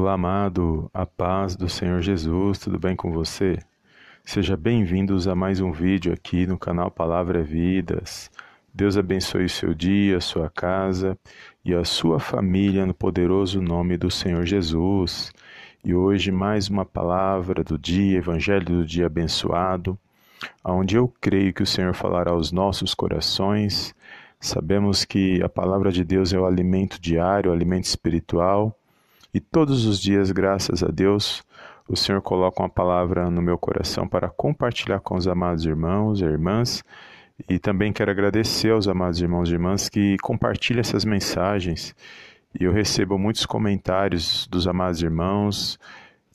Olá, amado, a paz do Senhor Jesus, tudo bem com você? Seja bem-vindos a mais um vídeo aqui no canal Palavra Vidas. Deus abençoe o seu dia, a sua casa e a sua família no poderoso nome do Senhor Jesus. E hoje mais uma palavra do dia, evangelho do dia abençoado, onde eu creio que o Senhor falará aos nossos corações. Sabemos que a palavra de Deus é o alimento diário, o alimento espiritual e todos os dias, graças a Deus, o Senhor coloca uma palavra no meu coração para compartilhar com os amados irmãos e irmãs. E também quero agradecer aos amados irmãos e irmãs que compartilham essas mensagens. E eu recebo muitos comentários dos amados irmãos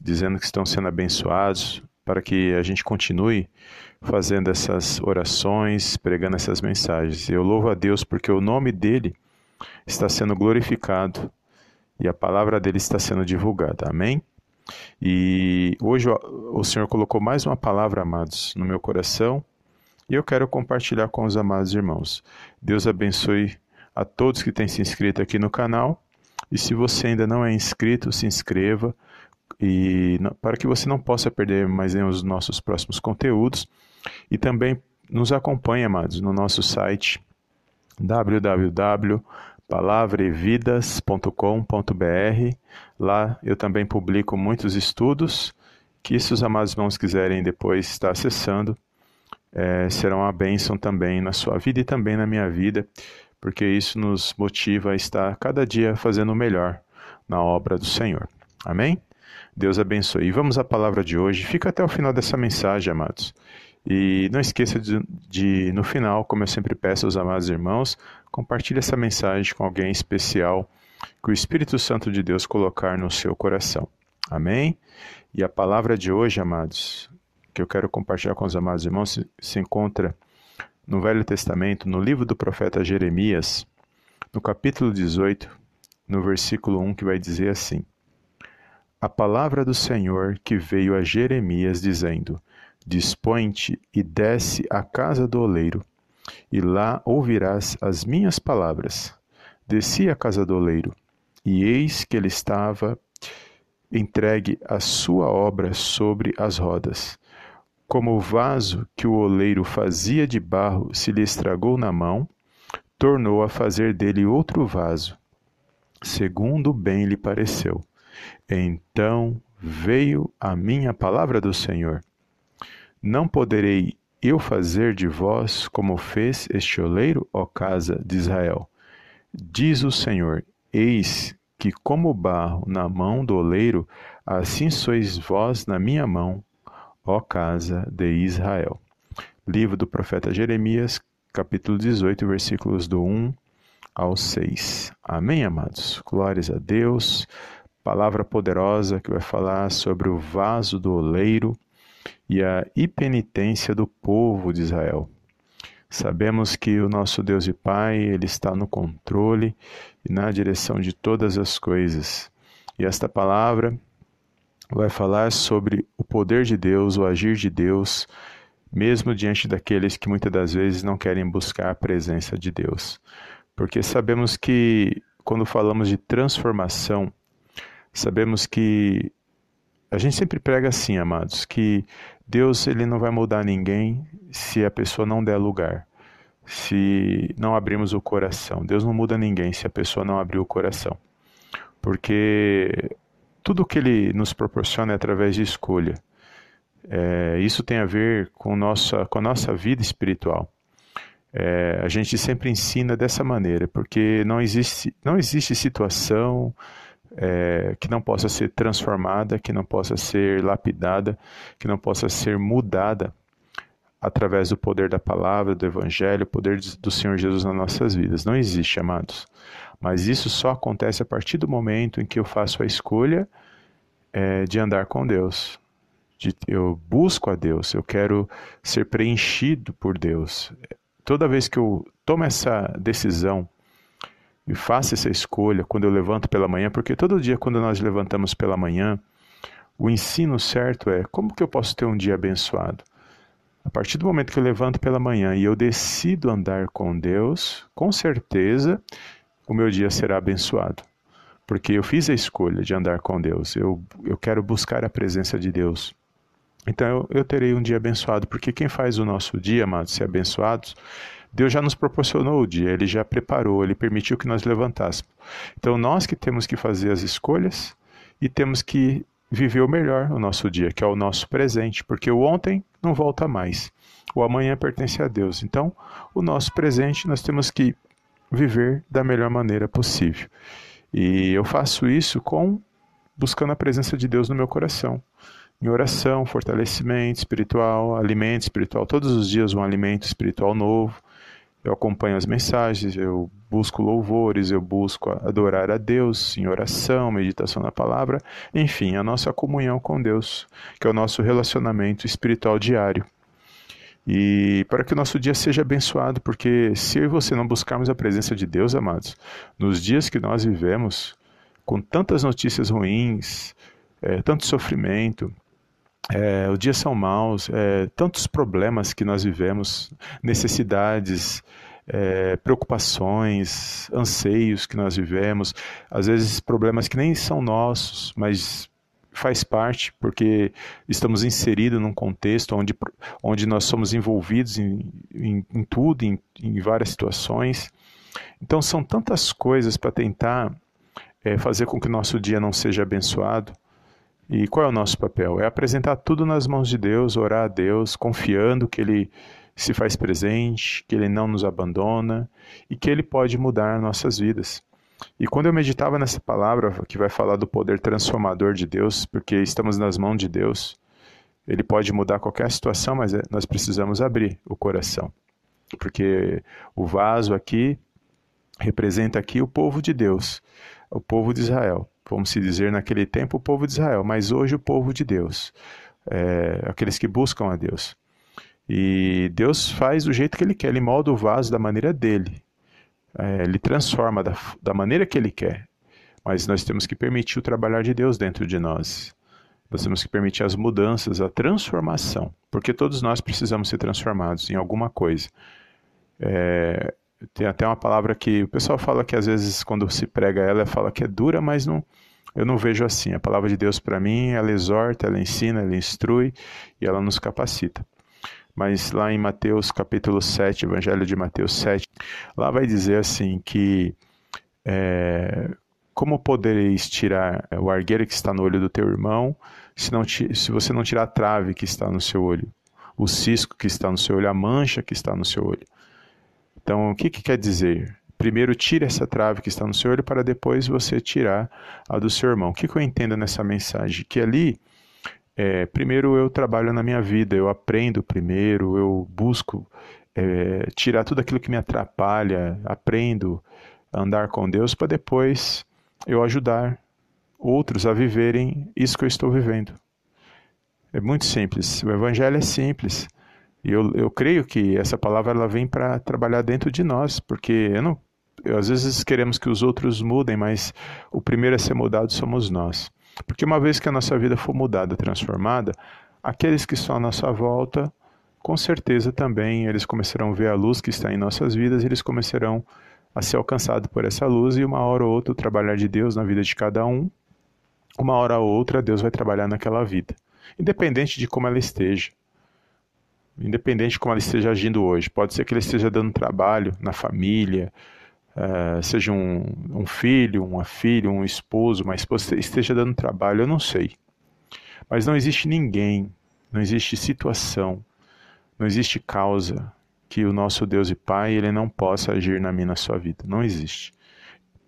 dizendo que estão sendo abençoados para que a gente continue fazendo essas orações, pregando essas mensagens. Eu louvo a Deus porque o nome dele está sendo glorificado e a palavra dele está sendo divulgada. Amém? E hoje o Senhor colocou mais uma palavra, amados, no meu coração e eu quero compartilhar com os amados irmãos. Deus abençoe a todos que têm se inscrito aqui no canal. E se você ainda não é inscrito, se inscreva e para que você não possa perder mais nenhum dos nossos próximos conteúdos. E também nos acompanhe, amados, no nosso site www palavrevidas.com.br. Lá eu também publico muitos estudos que, se os amados irmãos quiserem depois estar acessando, é, serão uma bênção também na sua vida e também na minha vida, porque isso nos motiva a estar cada dia fazendo o melhor na obra do Senhor. Amém? Deus abençoe. E vamos à palavra de hoje. Fica até o final dessa mensagem, amados. E não esqueça de, de, no final, como eu sempre peço aos amados irmãos, compartilhe essa mensagem com alguém especial que o Espírito Santo de Deus colocar no seu coração. Amém? E a palavra de hoje, amados, que eu quero compartilhar com os amados irmãos, se, se encontra no Velho Testamento, no livro do profeta Jeremias, no capítulo 18, no versículo 1, que vai dizer assim: A palavra do Senhor que veio a Jeremias, dizendo: Dispõe-te e desce à casa do oleiro, e lá ouvirás as minhas palavras. Desci à casa do oleiro, e eis que ele estava entregue a sua obra sobre as rodas. Como o vaso que o oleiro fazia de barro se lhe estragou na mão, tornou a fazer dele outro vaso, segundo bem lhe pareceu. Então veio a minha palavra do Senhor não poderei eu fazer de vós como fez este oleiro, ó casa de Israel? Diz o Senhor: Eis que, como barro na mão do oleiro, assim sois vós na minha mão, ó casa de Israel. Livro do profeta Jeremias, capítulo 18, versículos do 1 ao 6. Amém, amados? Glórias a Deus. Palavra poderosa que vai falar sobre o vaso do oleiro e a impenitência do povo de Israel. Sabemos que o nosso Deus e Pai, ele está no controle e na direção de todas as coisas. E esta palavra vai falar sobre o poder de Deus, o agir de Deus, mesmo diante daqueles que muitas das vezes não querem buscar a presença de Deus. Porque sabemos que quando falamos de transformação, sabemos que a gente sempre prega assim, amados, que Deus ele não vai mudar ninguém se a pessoa não der lugar, se não abrirmos o coração. Deus não muda ninguém se a pessoa não abrir o coração, porque tudo que Ele nos proporciona é através de escolha. É, isso tem a ver com, nossa, com a nossa vida espiritual. É, a gente sempre ensina dessa maneira, porque não existe, não existe situação, é, que não possa ser transformada, que não possa ser lapidada, que não possa ser mudada através do poder da palavra, do evangelho, o poder do Senhor Jesus nas nossas vidas. Não existe, amados. Mas isso só acontece a partir do momento em que eu faço a escolha é, de andar com Deus. De, eu busco a Deus, eu quero ser preenchido por Deus. Toda vez que eu tomo essa decisão e faça essa escolha quando eu levanto pela manhã, porque todo dia quando nós levantamos pela manhã, o ensino certo é como que eu posso ter um dia abençoado? A partir do momento que eu levanto pela manhã e eu decido andar com Deus, com certeza o meu dia será abençoado. porque eu fiz a escolha de andar com Deus, eu, eu quero buscar a presença de Deus. Então eu, eu terei um dia abençoado, porque quem faz o nosso dia, amados, ser abençoados, Deus já nos proporcionou o dia, Ele já preparou, Ele permitiu que nós levantássemos. Então nós que temos que fazer as escolhas e temos que viver o melhor o nosso dia, que é o nosso presente, porque o ontem não volta mais. O amanhã pertence a Deus. Então, o nosso presente nós temos que viver da melhor maneira possível. E eu faço isso com buscando a presença de Deus no meu coração. Em oração, fortalecimento espiritual, alimento espiritual, todos os dias um alimento espiritual novo. Eu acompanho as mensagens, eu busco louvores, eu busco adorar a Deus em oração, meditação na palavra, enfim, a nossa comunhão com Deus, que é o nosso relacionamento espiritual diário. E para que o nosso dia seja abençoado, porque se eu e você não buscarmos a presença de Deus, amados, nos dias que nós vivemos, com tantas notícias ruins, é, tanto sofrimento, é, os dias são maus, é, tantos problemas que nós vivemos, necessidades, é, preocupações, anseios que nós vivemos, às vezes problemas que nem são nossos, mas faz parte, porque estamos inseridos num contexto onde, onde nós somos envolvidos em, em, em tudo, em, em, várias situações. Então, são tantas coisas para tentar é, fazer com que o nosso dia não seja abençoado. E qual é o nosso papel? É apresentar tudo nas mãos de Deus, orar a Deus, confiando que Ele se faz presente, que Ele não nos abandona e que Ele pode mudar nossas vidas. E quando eu meditava nessa palavra que vai falar do poder transformador de Deus, porque estamos nas mãos de Deus, ele pode mudar qualquer situação, mas é, nós precisamos abrir o coração. Porque o vaso aqui representa aqui o povo de Deus, o povo de Israel vamos se dizer, naquele tempo o povo de Israel, mas hoje o povo de Deus, é, aqueles que buscam a Deus. E Deus faz do jeito que Ele quer, Ele molda o vaso da maneira dele, é, Ele transforma da, da maneira que Ele quer, mas nós temos que permitir o trabalhar de Deus dentro de nós. Nós temos que permitir as mudanças, a transformação, porque todos nós precisamos ser transformados em alguma coisa. É, tem até uma palavra que o pessoal fala que às vezes quando se prega ela, fala que é dura, mas não, eu não vejo assim. A palavra de Deus para mim, ela exorta, ela ensina, ela instrui e ela nos capacita. Mas lá em Mateus capítulo 7, Evangelho de Mateus 7, lá vai dizer assim que é, como podereis tirar o argueiro que está no olho do teu irmão, se, não, se você não tirar a trave que está no seu olho, o cisco que está no seu olho, a mancha que está no seu olho? Então, o que, que quer dizer? Primeiro, tire essa trave que está no seu olho para depois você tirar a do seu irmão. O que, que eu entendo nessa mensagem? Que ali, é, primeiro eu trabalho na minha vida, eu aprendo primeiro, eu busco é, tirar tudo aquilo que me atrapalha, aprendo a andar com Deus para depois eu ajudar outros a viverem isso que eu estou vivendo. É muito simples. O evangelho é simples. E eu, eu creio que essa palavra ela vem para trabalhar dentro de nós, porque eu não, eu, às vezes queremos que os outros mudem, mas o primeiro a ser mudado somos nós. Porque uma vez que a nossa vida for mudada, transformada, aqueles que estão à nossa volta, com certeza também eles começarão a ver a luz que está em nossas vidas, e eles começarão a ser alcançados por essa luz, e uma hora ou outra o trabalhar de Deus na vida de cada um, uma hora ou outra Deus vai trabalhar naquela vida, independente de como ela esteja independente de como ela esteja agindo hoje. Pode ser que ele esteja dando trabalho na família, uh, seja um, um, filho, uma filha, um esposo, uma esposa, esteja dando trabalho, eu não sei. Mas não existe ninguém, não existe situação, não existe causa que o nosso Deus e Pai ele não possa agir na minha na sua vida. Não existe.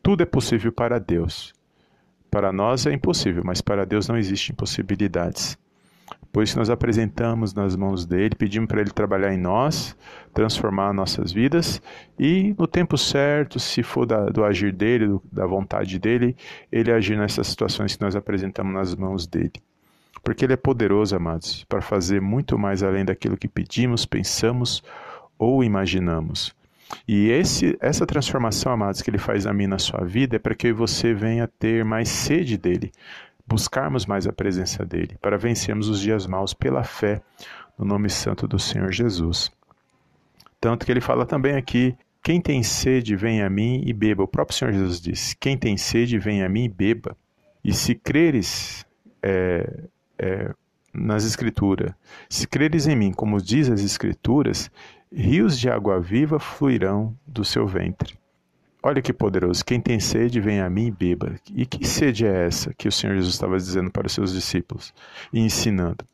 Tudo é possível para Deus. Para nós é impossível, mas para Deus não existem impossibilidades. Por isso nós apresentamos nas mãos dele, pedimos para ele trabalhar em nós, transformar nossas vidas e no tempo certo, se for da, do agir dele, do, da vontade dele, ele agir nessas situações que nós apresentamos nas mãos dele. Porque ele é poderoso, amados, para fazer muito mais além daquilo que pedimos, pensamos ou imaginamos. E esse, essa transformação, amados, que ele faz na mim na sua vida é para que você venha ter mais sede dele, buscarmos mais a presença dele, para vencermos os dias maus pela fé no nome santo do Senhor Jesus. Tanto que ele fala também aqui Quem tem sede, vem a mim e beba. O próprio Senhor Jesus disse: Quem tem sede, vem a mim e beba. E se creres é, é, nas Escrituras, se creres em mim, como diz as Escrituras, rios de água viva fluirão do seu ventre. Olha que poderoso. Quem tem sede, vem a mim e beba. E que sede é essa que o Senhor Jesus estava dizendo para os seus discípulos e ensinando?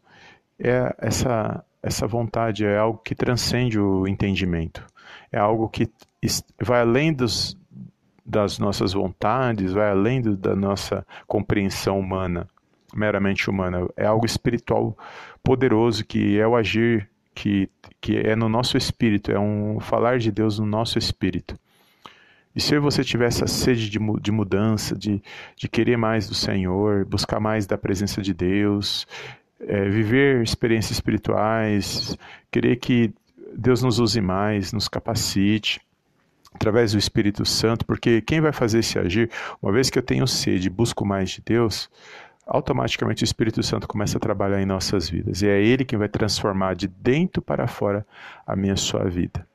É essa, essa vontade é algo que transcende o entendimento é algo que vai além dos, das nossas vontades, vai além do, da nossa compreensão humana, meramente humana. É algo espiritual poderoso que é o agir que, que é no nosso espírito, é um falar de Deus no nosso espírito. E se você tiver essa sede de, de mudança, de, de querer mais do Senhor, buscar mais da presença de Deus, é, viver experiências espirituais, querer que Deus nos use mais, nos capacite através do Espírito Santo, porque quem vai fazer esse agir, uma vez que eu tenho sede e busco mais de Deus, automaticamente o Espírito Santo começa a trabalhar em nossas vidas. E é Ele quem vai transformar de dentro para fora a minha sua vida.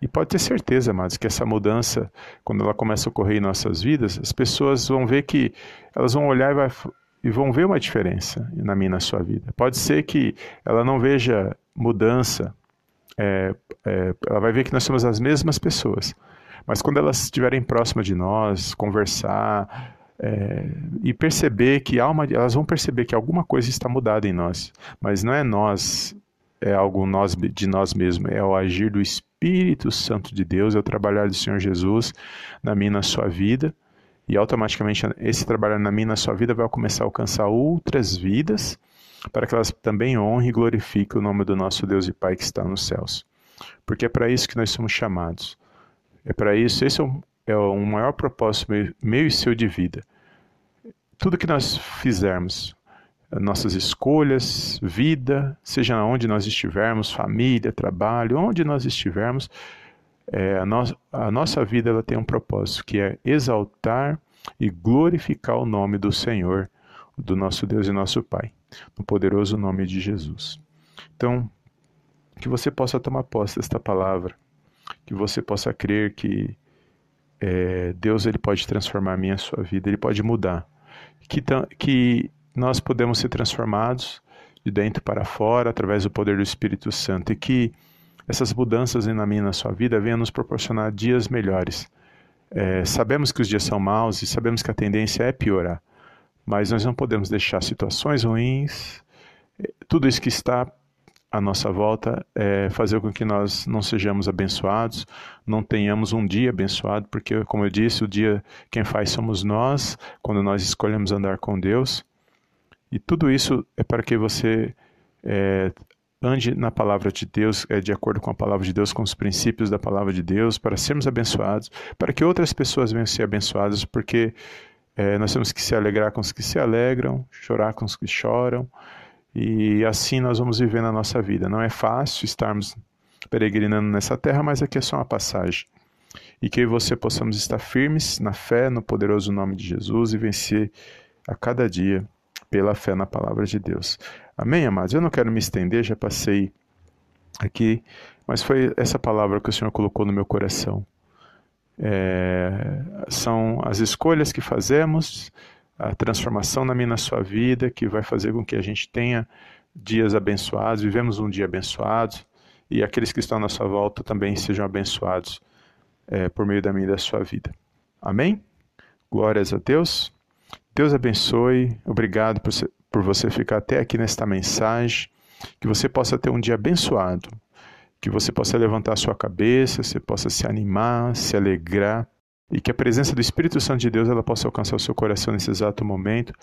E pode ter certeza, amados, que essa mudança, quando ela começa a ocorrer em nossas vidas, as pessoas vão ver que elas vão olhar e, vai, e vão ver uma diferença na minha e na sua vida. Pode ser que ela não veja mudança é, é, ela vai ver que nós somos as mesmas pessoas. Mas quando elas estiverem próximas de nós, conversar é, e perceber que há uma, elas vão perceber que alguma coisa está mudada em nós. Mas não é nós, é algo nós, de nós mesmos, é o agir do Espírito Santo de Deus, é o trabalhar do Senhor Jesus na minha na sua vida. E automaticamente esse trabalhar na minha na sua vida vai começar a alcançar outras vidas para que elas também honrem e glorifiquem o nome do nosso Deus e Pai que está nos céus. Porque é para isso que nós somos chamados. É para isso, esse é o, é o maior propósito meu, meu e seu de vida. Tudo que nós fizermos, nossas escolhas, vida, seja onde nós estivermos, família, trabalho, onde nós estivermos, é, a, no, a nossa vida ela tem um propósito, que é exaltar e glorificar o nome do Senhor, do nosso Deus e nosso Pai no poderoso nome de Jesus. Então, que você possa tomar posse desta palavra, que você possa crer que é, Deus ele pode transformar a minha a sua vida, ele pode mudar, que, que nós podemos ser transformados de dentro para fora através do poder do Espírito Santo e que essas mudanças na minha na sua vida venham nos proporcionar dias melhores. É, sabemos que os dias são maus e sabemos que a tendência é piorar. Mas nós não podemos deixar situações ruins, tudo isso que está à nossa volta, é fazer com que nós não sejamos abençoados, não tenhamos um dia abençoado, porque, como eu disse, o dia quem faz somos nós, quando nós escolhemos andar com Deus. E tudo isso é para que você é, ande na palavra de Deus, é, de acordo com a palavra de Deus, com os princípios da palavra de Deus, para sermos abençoados, para que outras pessoas venham ser abençoadas, porque é, nós temos que se alegrar com os que se alegram, chorar com os que choram, e assim nós vamos viver na nossa vida. Não é fácil estarmos peregrinando nessa terra, mas aqui é só uma passagem. E que você possamos estar firmes na fé, no poderoso nome de Jesus e vencer a cada dia pela fé na palavra de Deus. Amém, amados? Eu não quero me estender, já passei aqui, mas foi essa palavra que o Senhor colocou no meu coração. É, são as escolhas que fazemos, a transformação na minha na sua vida, que vai fazer com que a gente tenha dias abençoados, vivemos um dia abençoado, e aqueles que estão à nossa volta também sejam abençoados é, por meio da minha e da sua vida. Amém? Glórias a Deus. Deus abençoe. Obrigado por, por você ficar até aqui nesta mensagem. Que você possa ter um dia abençoado. Que você possa levantar a sua cabeça, você possa se animar, se alegrar. E que a presença do Espírito Santo de Deus ela possa alcançar o seu coração nesse exato momento,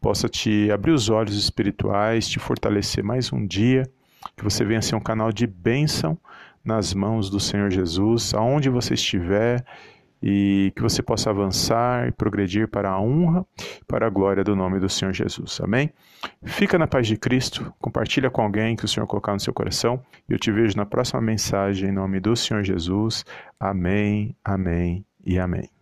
possa te abrir os olhos espirituais, te fortalecer mais um dia, que você venha ser um canal de bênção nas mãos do Senhor Jesus, aonde você estiver e que você possa avançar e progredir para a honra, para a glória do nome do Senhor Jesus. Amém? Fica na paz de Cristo, compartilha com alguém que o Senhor colocar no seu coração e eu te vejo na próxima mensagem em nome do Senhor Jesus. Amém, amém e amém.